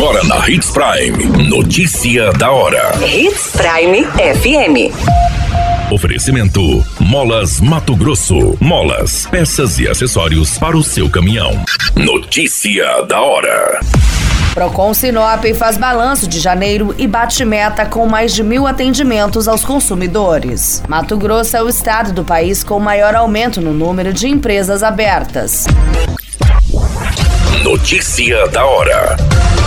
Agora na Hits Prime. Notícia da hora. Hits Prime FM. Oferecimento: Molas Mato Grosso. Molas, peças e acessórios para o seu caminhão. Notícia da hora. Procon Sinop faz balanço de janeiro e bate meta com mais de mil atendimentos aos consumidores. Mato Grosso é o estado do país com maior aumento no número de empresas abertas. Notícia da hora.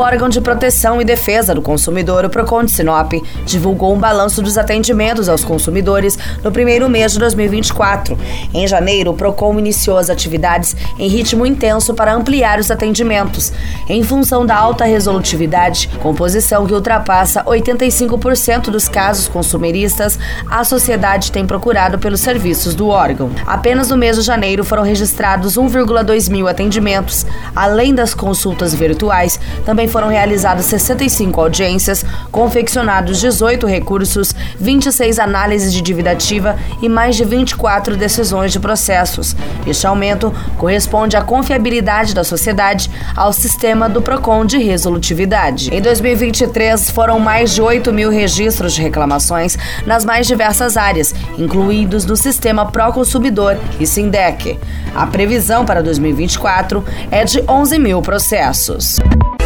Órgão de proteção e defesa do consumidor, o Procon de Sinop, divulgou um balanço dos atendimentos aos consumidores no primeiro mês de 2024. Em janeiro, o Procon iniciou as atividades em ritmo intenso para ampliar os atendimentos. Em função da alta resolutividade, composição que ultrapassa 85% dos casos consumeristas, a sociedade tem procurado pelos serviços do órgão. Apenas no mês de janeiro foram registrados 1,2 mil atendimentos. Além das consultas virtuais, também foram realizadas 65 audiências, confeccionados 18 recursos, 26 análises de dívida ativa e mais de 24 decisões de processos. Este aumento corresponde à confiabilidade da sociedade ao sistema do PROCON de resolutividade. Em 2023, foram mais de 8 mil registros de reclamações nas mais diversas áreas, incluídos no sistema Proconsumidor e Sindec. A previsão para 2024 é de 11 mil processos.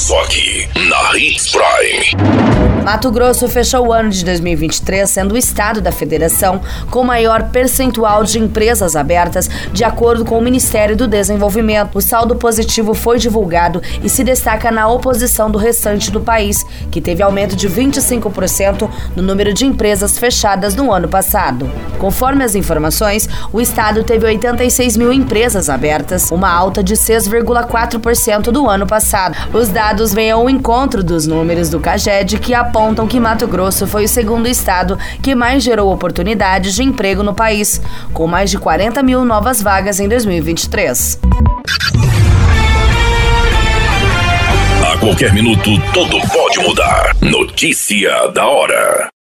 Só aqui, na Hits Prime. Mato Grosso fechou o ano de 2023 sendo o estado da federação com maior percentual de empresas abertas, de acordo com o Ministério do Desenvolvimento. O saldo positivo foi divulgado e se destaca na oposição do restante do país, que teve aumento de 25% no número de empresas fechadas no ano passado. Conforme as informações, o estado teve 86 mil empresas abertas, uma alta de 6,4% do ano passado. Os dados vêm ao encontro dos números do CAGED que apontam que Mato Grosso foi o segundo estado que mais gerou oportunidades de emprego no país, com mais de 40 mil novas vagas em 2023. A qualquer minuto, tudo pode mudar. Notícia da hora.